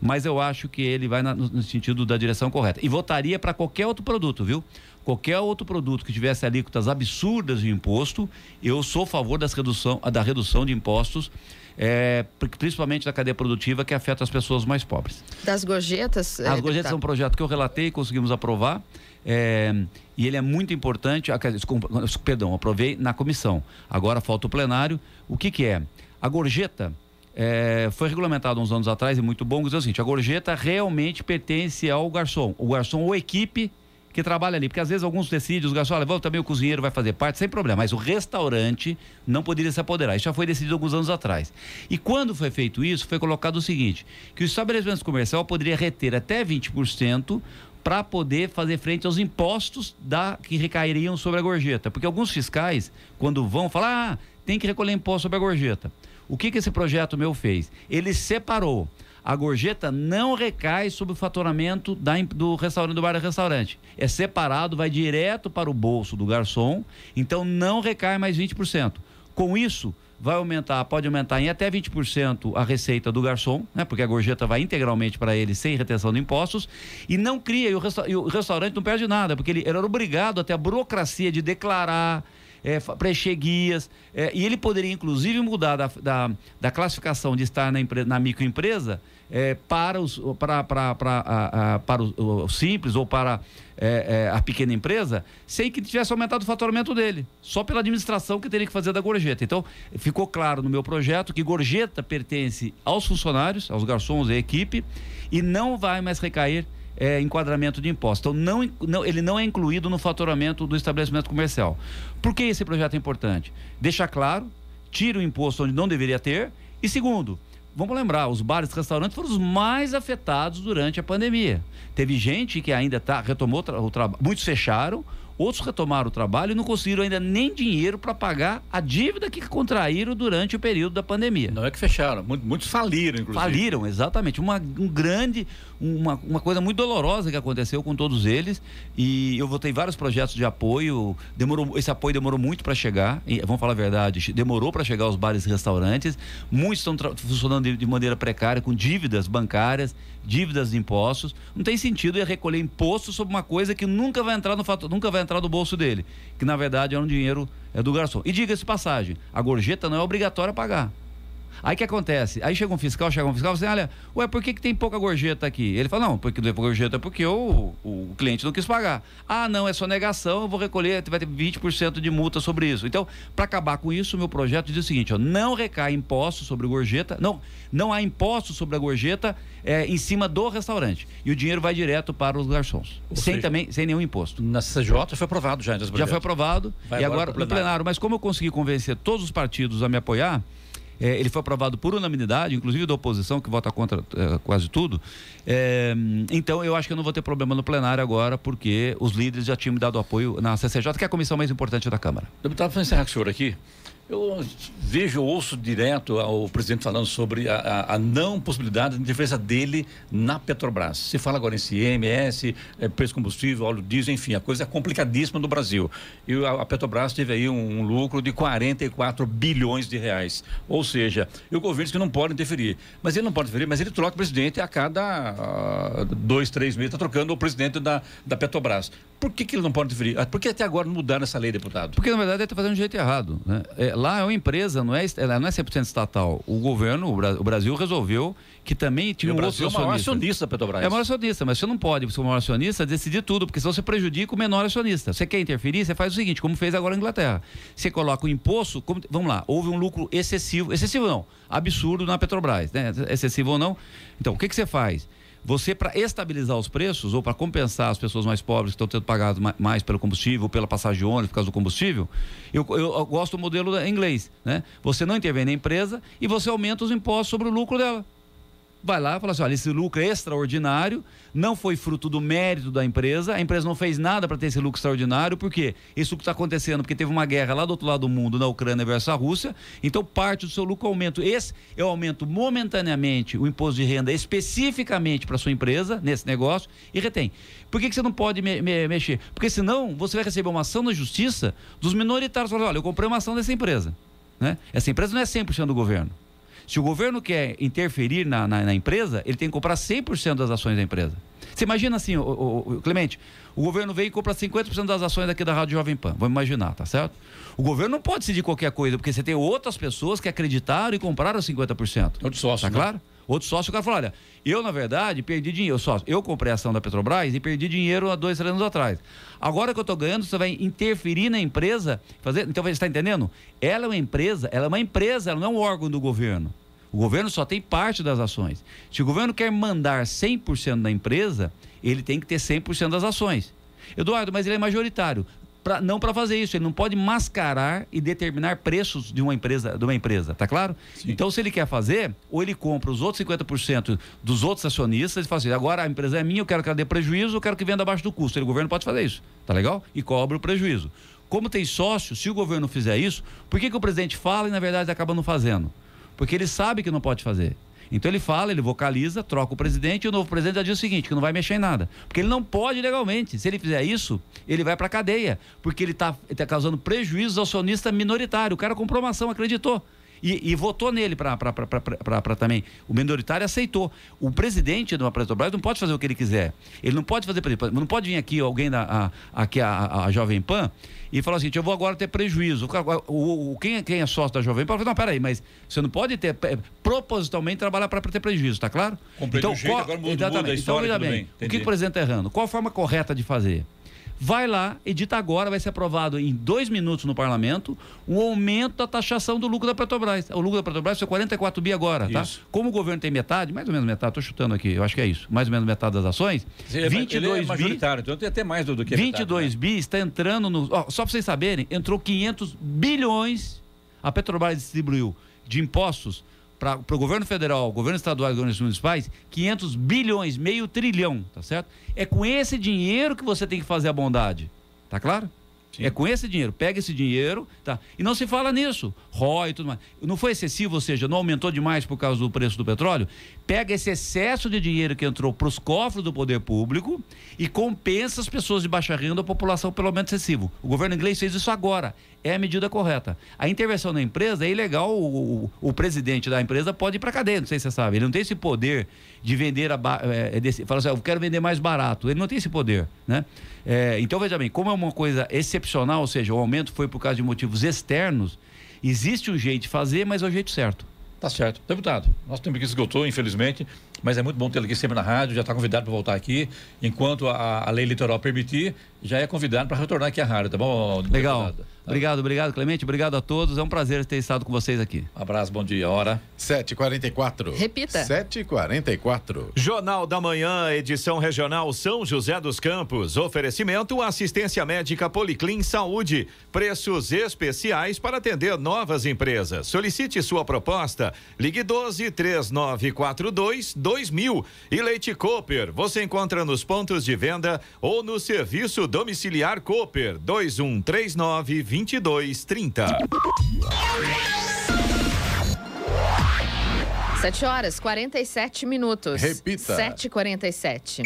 mas eu acho que ele vai na, no, sentido da direção correta. E votaria para qualquer outro produto, viu? Qualquer outro produto que tivesse alíquotas absurdas de imposto, eu sou a favor das redução, da redução de impostos é, principalmente da cadeia produtiva que afeta as pessoas mais pobres. Das gorjetas? As é, gorjetas são um projeto que eu relatei e conseguimos aprovar. É, e ele é muito importante. <laughs> Perdão, aprovei na comissão. Agora falta o plenário. O que, que é? A gorjeta é, foi regulamentado uns anos atrás e muito bom. Diz o seguinte: a gorjeta realmente pertence ao garçom. O garçom ou equipe que trabalha ali. Porque às vezes alguns decidem, os garçons, olha, também o cozinheiro vai fazer parte, sem problema. Mas o restaurante não poderia se apoderar. Isso já foi decidido alguns anos atrás. E quando foi feito isso, foi colocado o seguinte: que o estabelecimento comercial poderia reter até 20% para poder fazer frente aos impostos da, que recairiam sobre a gorjeta. Porque alguns fiscais, quando vão falar, ah, tem que recolher imposto sobre a gorjeta. O que, que esse projeto meu fez? Ele separou a gorjeta não recai sobre o faturamento da, do restaurante do bar e restaurante. É separado, vai direto para o bolso do garçom, então não recai mais 20%. Com isso, vai aumentar, pode aumentar em até 20% a receita do garçom, né? Porque a gorjeta vai integralmente para ele sem retenção de impostos e não cria, e o, resta e o restaurante não perde nada, porque ele, ele era obrigado até a burocracia de declarar, é, preencher guias, é, e ele poderia inclusive mudar da, da, da classificação de estar na, na microempresa é, para, os, para, para, para, a, a, para o, o, simples ou para é, é, a pequena empresa, sem que tivesse aumentado o faturamento dele, só pela administração que teria que fazer da gorjeta. Então, ficou claro no meu projeto que gorjeta pertence aos funcionários, aos garçons e equipe, e não vai mais recair é, enquadramento de imposto. Então, não, não, ele não é incluído no faturamento do estabelecimento comercial. Por que esse projeto é importante? Deixa claro, tira o imposto onde não deveria ter, e segundo, vamos lembrar, os bares e restaurantes foram os mais afetados durante a pandemia. Teve gente que ainda tá, retomou o trabalho, muitos fecharam, Outros retomaram o trabalho e não conseguiram ainda nem dinheiro para pagar a dívida que contraíram durante o período da pandemia. Não é que fecharam, muitos faliram, inclusive. Faliram, exatamente. Uma, um grande, uma, uma coisa muito dolorosa que aconteceu com todos eles. E eu votei vários projetos de apoio. Demorou, esse apoio demorou muito para chegar. E, vamos falar a verdade, demorou para chegar aos bares e restaurantes. Muitos estão funcionando de, de maneira precária, com dívidas bancárias dívidas de impostos. Não tem sentido ele recolher imposto sobre uma coisa que nunca vai entrar no fato, nunca vai entrar no bolso dele, que na verdade é um dinheiro é do garçom. E diga-se passagem, a gorjeta não é obrigatória a pagar. Aí o que acontece? Aí chega um fiscal, chega um fiscal e fala assim, olha, ué, por que, que tem pouca gorjeta aqui? Ele fala, não, porque não é pouca gorjeta porque o, o cliente não quis pagar. Ah, não, é só negação, eu vou recolher, vai ter 20% de multa sobre isso. Então, para acabar com isso, o meu projeto diz o seguinte, ó, não recai imposto sobre gorjeta, não, não há imposto sobre a gorjeta é, em cima do restaurante. E o dinheiro vai direto para os garçons, Ou sem seja, também, sem nenhum imposto. Na CJ foi aprovado já. Já foi aprovado, vai e agora, agora no plenário. Mas como eu consegui convencer todos os partidos a me apoiar, é, ele foi aprovado por unanimidade, inclusive da oposição, que vota contra é, quase tudo. É, então, eu acho que eu não vou ter problema no plenário agora, porque os líderes já tinham me dado apoio na CCJ, que é a comissão mais importante da Câmara. Deputado, para encerrar com o senhor aqui, eu vejo, ouço direto ao presidente falando sobre a, a, a, não possibilidade de interferência dele na Petrobras. Se fala agora em CMS, é, preço combustível, óleo diesel, enfim, a coisa é complicadíssima no Brasil. E a, a Petrobras teve aí um, um, lucro de 44 bilhões de reais. Ou seja, o governo diz que não pode interferir. Mas ele não pode interferir, mas ele troca o presidente a cada uh, dois, três meses, está trocando o presidente da, da Petrobras. Por que, que ele não pode interferir? Ah, por que até agora não mudaram essa lei, deputado? Porque, na verdade, ele está fazendo de jeito errado. Né? É, lá é uma empresa, não é, ela não é 100% estatal. O governo, o Brasil resolveu que também tinha um outro acionista. É o maior acionista, Petrobras. É o maior acionista, mas você não pode, você é o maior acionista, decidir tudo, porque senão você prejudica o menor acionista. Você quer interferir, você faz o seguinte, como fez agora a Inglaterra. Você coloca o imposto, como, vamos lá, houve um lucro excessivo, excessivo não, absurdo na Petrobras, né? Excessivo ou não. Então, o que, que você faz? Você, para estabilizar os preços ou para compensar as pessoas mais pobres que estão tendo pagado mais pelo combustível, pela passagem de ônibus, por causa do combustível, eu, eu, eu gosto do modelo inglês. Né? Você não intervém na empresa e você aumenta os impostos sobre o lucro dela. Vai lá e fala assim: olha, esse lucro é extraordinário, não foi fruto do mérito da empresa, a empresa não fez nada para ter esse lucro extraordinário, porque isso está acontecendo porque teve uma guerra lá do outro lado do mundo, na Ucrânia versus a Rússia, então parte do seu lucro aumento. Esse eu aumento momentaneamente o imposto de renda especificamente para sua empresa, nesse negócio, e retém. Por que, que você não pode me, me, mexer? Porque senão você vai receber uma ação na justiça dos minoritários falando: olha, eu comprei uma ação dessa empresa. Né? Essa empresa não é 100% do governo. Se o governo quer interferir na, na, na, empresa, ele tem que comprar 100% das ações da empresa. Você imagina assim, o, o, o Clemente, o governo vem e compra 50% das ações aqui da Rádio Jovem Pan. Vamos imaginar, tá certo? O governo não pode decidir qualquer coisa, porque você tem outras pessoas que acreditaram e compraram 50%. Outro sócio. Tá né? claro? Outro sócio, o cara falou: olha, eu, na verdade, perdi dinheiro. Sócio, eu comprei a ação da Petrobras e perdi dinheiro há dois, três anos atrás. Agora que eu estou ganhando, você vai interferir na empresa. Fazer... Então, você está entendendo? Ela é uma empresa, ela é uma empresa, ela não é um órgão do governo. O governo só tem parte das ações. Se o governo quer mandar 100% da empresa, ele tem que ter 100% das ações. Eduardo, mas ele é majoritário. Pra, não para fazer isso, ele não pode mascarar e determinar preços de uma empresa, de uma empresa, tá claro? Sim. Então, se ele quer fazer, ou ele compra os outros 50% dos outros acionistas e fala assim: agora a empresa é minha, eu quero que ela dê prejuízo, eu quero que venda abaixo do custo. Ele, o governo pode fazer isso, tá legal? E cobra o prejuízo. Como tem sócio, se o governo fizer isso, por que, que o presidente fala e na verdade acaba não fazendo? Porque ele sabe que não pode fazer. Então ele fala, ele vocaliza, troca o presidente e o novo presidente já diz o seguinte, que não vai mexer em nada. Porque ele não pode legalmente. Se ele fizer isso, ele vai para cadeia. Porque ele está tá causando prejuízo ao acionista minoritário. O cara comprou uma ação, acreditou. E, e, votou nele para também. O minoritário aceitou. O presidente da Petrobras não pode fazer o que ele quiser. Ele não pode fazer, não pode vir aqui alguém da a, aqui a, a, a Jovem Pan e falar assim, eu vou agora ter prejuízo. O, o, o quem, quem, é sócio da Jovem Pan fala, não, peraí, mas você não pode ter é, propositalmente trabalhar para ter prejuízo, tá claro? Comprei então, jeito, agora muda, exatamente. Muda então, veja bem, o que o presidente está errando? Qual a forma correta de fazer? Vai lá, edita agora, vai ser aprovado em dois minutos no parlamento, um aumento da taxação do lucro da Petrobras. O lucro da Petrobras foi 44 bi agora, tá? Isso. Como o governo tem metade, mais ou menos metade, estou chutando aqui, eu acho que é isso, mais ou menos metade das ações. Ele 22 é majoritário, bi, então tem até mais do, do que 22 metade, né? bi está entrando no. Ó, só para vocês saberem, entrou 500 bilhões, a Petrobras distribuiu de impostos para o governo federal, governo estadual e governos municipais, 500 bilhões, meio trilhão, tá certo? É com esse dinheiro que você tem que fazer a bondade. Tá claro? Sim. É com esse dinheiro. Pega esse dinheiro, tá? E não se fala nisso. ROI e tudo mais. Não foi excessivo, ou seja, não aumentou demais por causa do preço do petróleo? Pega esse excesso de dinheiro que entrou para os cofres do poder público e compensa as pessoas de baixa renda, a população pelo aumento excessivo. O governo inglês fez isso agora. É a medida correta. A intervenção na empresa é ilegal. O, o, o presidente da empresa pode ir para cadeia, não sei se você sabe. Ele não tem esse poder de vender a. É, desse, fala assim, eu quero vender mais barato. Ele não tem esse poder, né? É, então, veja bem, como é uma coisa excepcional, ou seja, o aumento foi por causa de motivos externos, existe um jeito de fazer, mas é o jeito certo. Tá certo. Deputado, nosso tempo aqui esgotou, infelizmente, mas é muito bom tê-lo aqui sempre na rádio, já está convidado para voltar aqui. Enquanto a, a lei eleitoral permitir, já é convidado para retornar aqui à rádio, tá bom? Legal. Deputado? Obrigado, obrigado, Clemente. Obrigado a todos. É um prazer ter estado com vocês aqui. Um abraço, bom dia. Hora. 7h44. Repita. 7h44. Jornal da Manhã, edição regional São José dos Campos. Oferecimento assistência médica Policlin Saúde. Preços especiais para atender novas empresas. Solicite sua proposta. Ligue 12 3942 2000. E Leite Cooper. Você encontra nos pontos de venda ou no serviço domiciliar Cooper 2139 2230. Sete horas, 47 minutos. Repita. 7h47.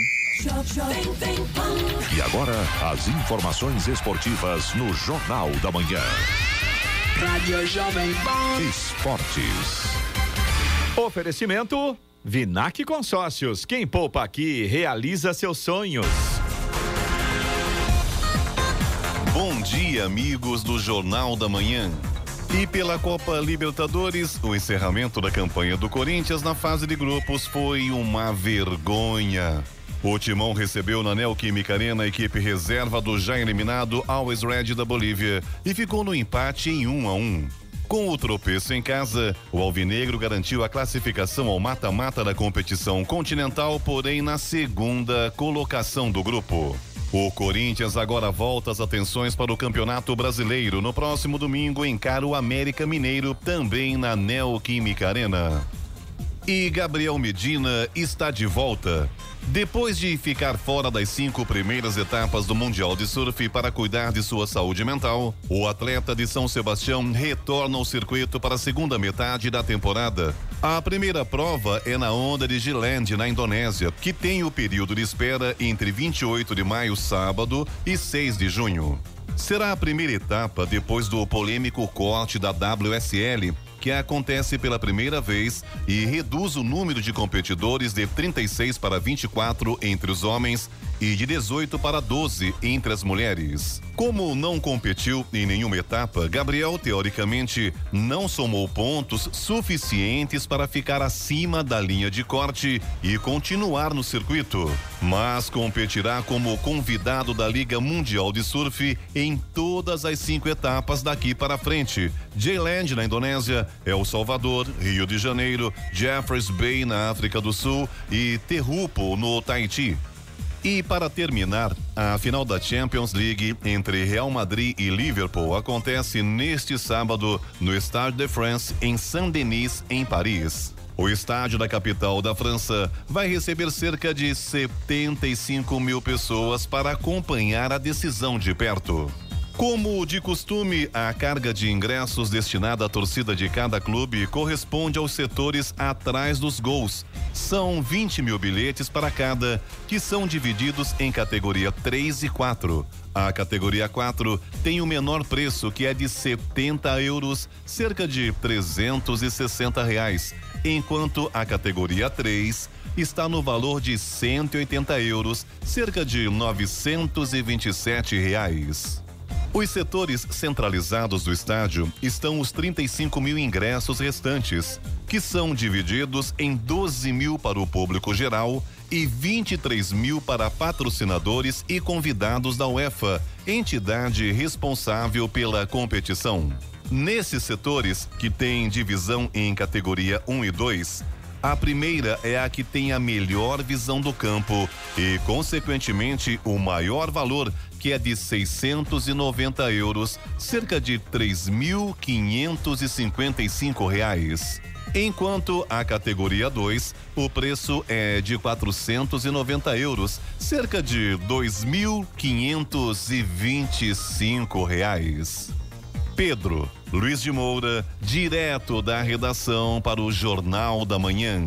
E agora, as informações esportivas no Jornal da Manhã. Rádio Jovem Pan. Esportes. Oferecimento Vinac Consórcios. Quem poupa aqui realiza seus sonhos. Bom dia, amigos do Jornal da Manhã. E pela Copa Libertadores, o encerramento da campanha do Corinthians na fase de grupos foi uma vergonha. O Timão recebeu na Neoquímica Arena a equipe reserva do já eliminado Always Red da Bolívia e ficou no empate em 1 a 1. Com o tropeço em casa, o Alvinegro garantiu a classificação ao mata-mata da competição continental, porém na segunda colocação do grupo. O Corinthians agora volta as atenções para o Campeonato Brasileiro. No próximo domingo encara o América Mineiro, também na Neoquímica Arena. E Gabriel Medina está de volta. Depois de ficar fora das cinco primeiras etapas do Mundial de Surf para cuidar de sua saúde mental, o atleta de São Sebastião retorna ao circuito para a segunda metade da temporada. A primeira prova é na onda de Giland, na Indonésia, que tem o período de espera entre 28 de maio, sábado, e 6 de junho. Será a primeira etapa depois do polêmico corte da WSL, que acontece pela primeira vez e reduz o número de competidores de 36 para 24 entre os homens e de 18 para 12 entre as mulheres. Como não competiu em nenhuma etapa, Gabriel teoricamente não somou pontos suficientes para ficar acima da linha de corte e continuar no circuito, mas competirá como convidado da Liga Mundial de Surf em todas as cinco etapas daqui para frente. J-Land na Indonésia, El Salvador, Rio de Janeiro, Jeffreys Bay na África do Sul e Terupo no Tahiti. E para terminar, a final da Champions League entre Real Madrid e Liverpool acontece neste sábado no Stade de France, em Saint-Denis, em Paris. O estádio da capital da França vai receber cerca de 75 mil pessoas para acompanhar a decisão de perto. Como de costume, a carga de ingressos destinada à torcida de cada clube corresponde aos setores atrás dos gols. São 20 mil bilhetes para cada, que são divididos em categoria 3 e 4. A categoria 4 tem o menor preço, que é de 70 euros, cerca de 360 reais, enquanto a categoria 3 está no valor de 180 euros, cerca de 927 reais. Os setores centralizados do estádio estão os 35 mil ingressos restantes, que são divididos em 12 mil para o público geral e 23 mil para patrocinadores e convidados da UEFA, entidade responsável pela competição. Nesses setores, que têm divisão em categoria 1 e 2, a primeira é a que tem a melhor visão do campo e, consequentemente, o maior valor, que é de 690 euros, cerca de 3.555 reais. Enquanto a categoria 2, o preço é de 490 euros, cerca de 2.525 reais. Pedro Luiz de Moura, direto da redação para o Jornal da Manhã.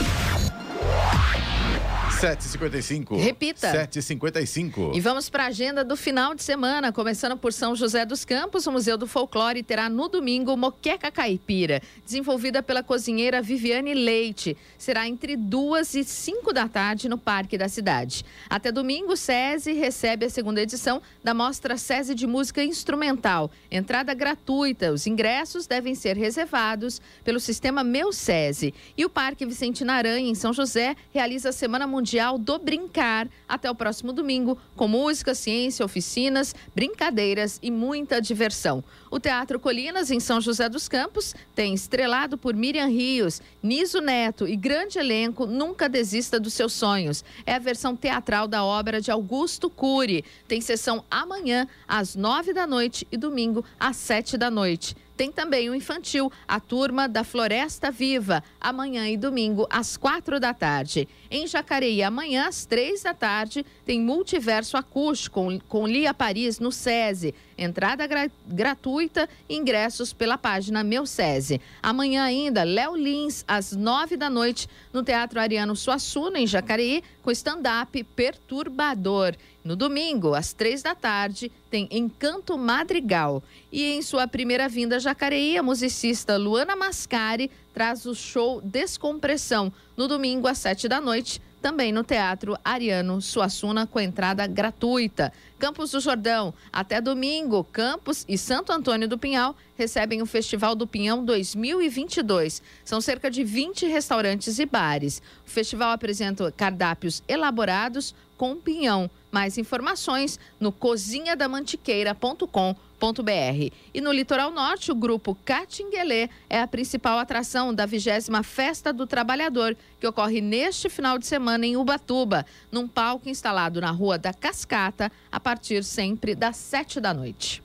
Bye. 755. Repita. 755. E vamos para a agenda do final de semana, começando por São José dos Campos. O Museu do Folclore terá no domingo Moqueca Caipira, desenvolvida pela cozinheira Viviane Leite. Será entre duas e cinco da tarde no Parque da Cidade. Até domingo, SESI recebe a segunda edição da Mostra SESI de Música Instrumental. Entrada gratuita. Os ingressos devem ser reservados pelo sistema Meu SESI. E o Parque Vicente Naranha, em São José, realiza a Semana Mundial do Brincar até o próximo domingo, com música, ciência, oficinas, brincadeiras e muita diversão. O Teatro Colinas, em São José dos Campos, tem estrelado por Miriam Rios, Niso Neto e grande elenco Nunca Desista dos Seus Sonhos. É a versão teatral da obra de Augusto Cury. Tem sessão amanhã, às nove da noite e domingo, às sete da noite. Tem também o infantil, a turma da Floresta Viva, amanhã e domingo, às quatro da tarde. Em Jacareí, amanhã, às três da tarde, tem multiverso acústico com, com Lia Paris no SESI. Entrada gra gratuita ingressos pela página Meu SESI. Amanhã ainda, Léo Lins, às nove da noite, no Teatro Ariano Suassuna, em Jacareí, com stand-up perturbador. No domingo, às três da tarde, tem Encanto Madrigal. E em sua primeira vinda a Jacareí, a musicista Luana Mascari traz o show Descompressão. No domingo, às sete da noite, também no Teatro Ariano Suassuna, com entrada gratuita. Campos do Jordão, até domingo, Campos e Santo Antônio do Pinhal recebem o Festival do Pinhão 2022. São cerca de 20 restaurantes e bares. O festival apresenta cardápios elaborados com pinhão. Mais informações no cozinhadamantiqueira.com.br. E no litoral norte, o grupo Catinguelê é a principal atração da vigésima Festa do Trabalhador, que ocorre neste final de semana em Ubatuba, num palco instalado na Rua da Cascata, a partir sempre das sete da noite.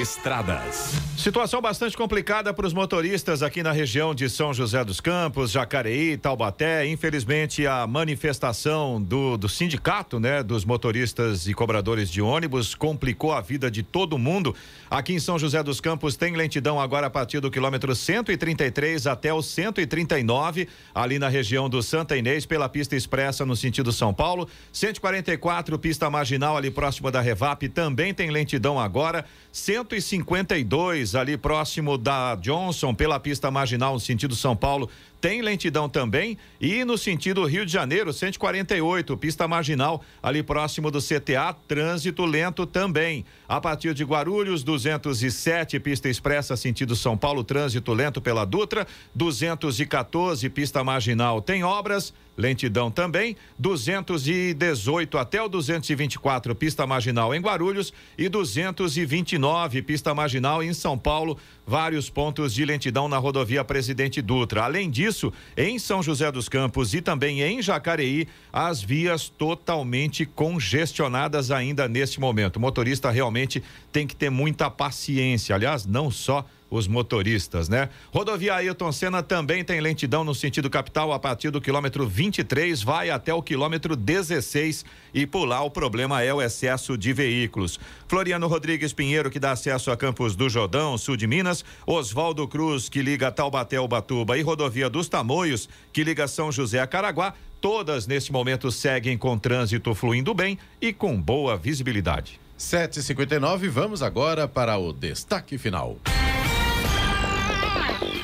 Estradas. Situação bastante complicada para os motoristas aqui na região de São José dos Campos, Jacareí, Taubaté. Infelizmente, a manifestação do, do sindicato, né, dos motoristas e cobradores de ônibus complicou a vida de todo mundo. Aqui em São José dos Campos tem lentidão agora a partir do quilômetro 133 até o 139, ali na região do Santa Inês, pela pista expressa no sentido São Paulo. 144, pista marginal ali próxima da Revap, também tem lentidão agora. 152 ali próximo da Johnson, pela pista marginal no sentido São Paulo, tem lentidão também. E no sentido Rio de Janeiro, 148, pista marginal, ali próximo do CTA, trânsito lento também. A partir de Guarulhos, 207, pista expressa, sentido São Paulo, trânsito lento pela Dutra. 214, pista marginal, tem obras. Lentidão também, 218 até o 224, pista marginal em Guarulhos e 229, pista marginal em São Paulo. Vários pontos de lentidão na rodovia Presidente Dutra. Além disso, em São José dos Campos e também em Jacareí, as vias totalmente congestionadas ainda neste momento. O motorista realmente tem que ter muita paciência. Aliás, não só os motoristas, né? Rodovia Ailton Senna também tem lentidão no sentido capital a partir do quilômetro 23, vai até o quilômetro 16 e por lá o problema é o excesso de veículos. Floriano Rodrigues Pinheiro, que dá acesso a Campos do Jordão, sul de Minas, Oswaldo Cruz, que liga Taubaté ao Batuba e rodovia dos Tamoios, que liga São José a Caraguá, todas neste momento seguem com trânsito fluindo bem e com boa visibilidade. 7h59, vamos agora para o destaque final.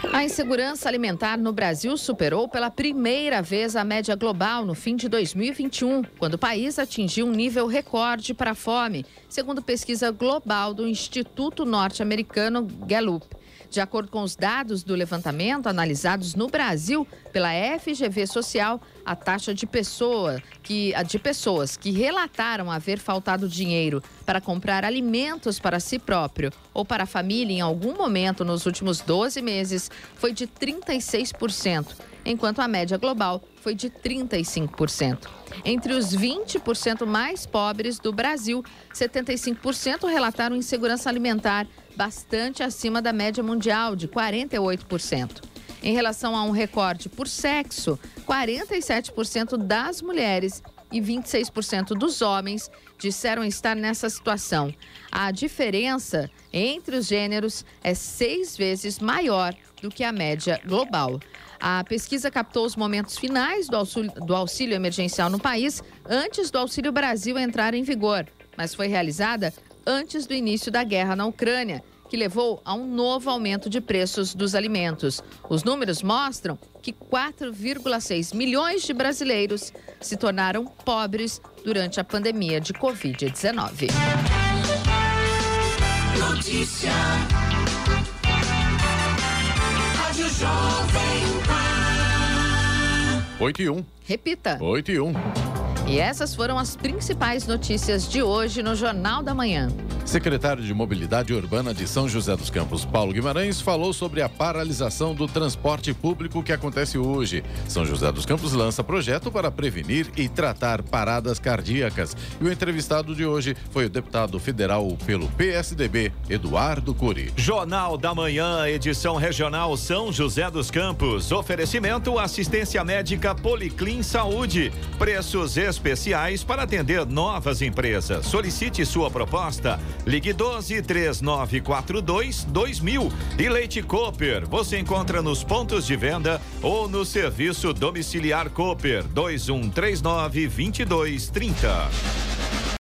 A insegurança alimentar no Brasil superou pela primeira vez a média global no fim de 2021, quando o país atingiu um nível recorde para a fome, segundo pesquisa global do Instituto Norte-Americano Gallup. De acordo com os dados do levantamento analisados no Brasil pela FGV Social, a taxa de, pessoa que, de pessoas que relataram haver faltado dinheiro para comprar alimentos para si próprio ou para a família em algum momento nos últimos 12 meses foi de 36%, enquanto a média global foi de 35%. Entre os 20% mais pobres do Brasil, 75% relataram insegurança alimentar, bastante acima da média mundial, de 48%. Em relação a um recorde por sexo, 47% das mulheres e 26% dos homens disseram estar nessa situação. A diferença entre os gêneros é seis vezes maior do que a média global. A pesquisa captou os momentos finais do auxílio, do auxílio emergencial no país antes do Auxílio Brasil entrar em vigor, mas foi realizada antes do início da guerra na Ucrânia, que levou a um novo aumento de preços dos alimentos. Os números mostram que 4,6 milhões de brasileiros se tornaram pobres durante a pandemia de Covid-19. Notícia. Rádio Jovem Pan. 8 e 1. Repita. 8 e 1. E essas foram as principais notícias de hoje no Jornal da Manhã. Secretário de Mobilidade Urbana de São José dos Campos, Paulo Guimarães, falou sobre a paralisação do transporte público que acontece hoje. São José dos Campos lança projeto para prevenir e tratar paradas cardíacas. E o entrevistado de hoje foi o deputado federal pelo PSDB, Eduardo Curi. Jornal da Manhã, edição regional São José dos Campos. Oferecimento assistência médica Policlin Saúde. Preços especiais para atender novas empresas. Solicite sua proposta. Ligue 12 3942 2000. E Leite Cooper. Você encontra nos pontos de venda ou no serviço domiciliar Cooper 2139 2230.